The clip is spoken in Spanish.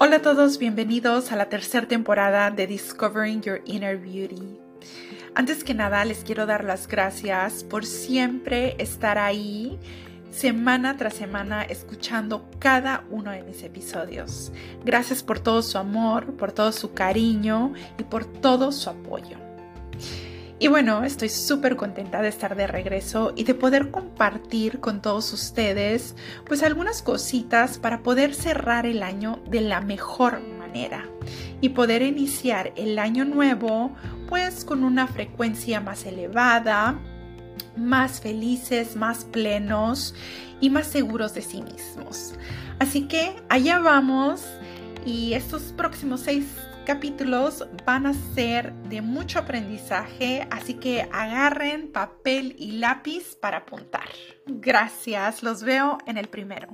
Hola a todos, bienvenidos a la tercera temporada de Discovering Your Inner Beauty. Antes que nada, les quiero dar las gracias por siempre estar ahí semana tras semana escuchando cada uno de mis episodios. Gracias por todo su amor, por todo su cariño y por todo su apoyo. Y bueno, estoy súper contenta de estar de regreso y de poder compartir con todos ustedes pues algunas cositas para poder cerrar el año de la mejor manera y poder iniciar el año nuevo pues con una frecuencia más elevada, más felices, más plenos y más seguros de sí mismos. Así que allá vamos y estos próximos seis capítulos van a ser de mucho aprendizaje, así que agarren papel y lápiz para apuntar. Gracias, los veo en el primero.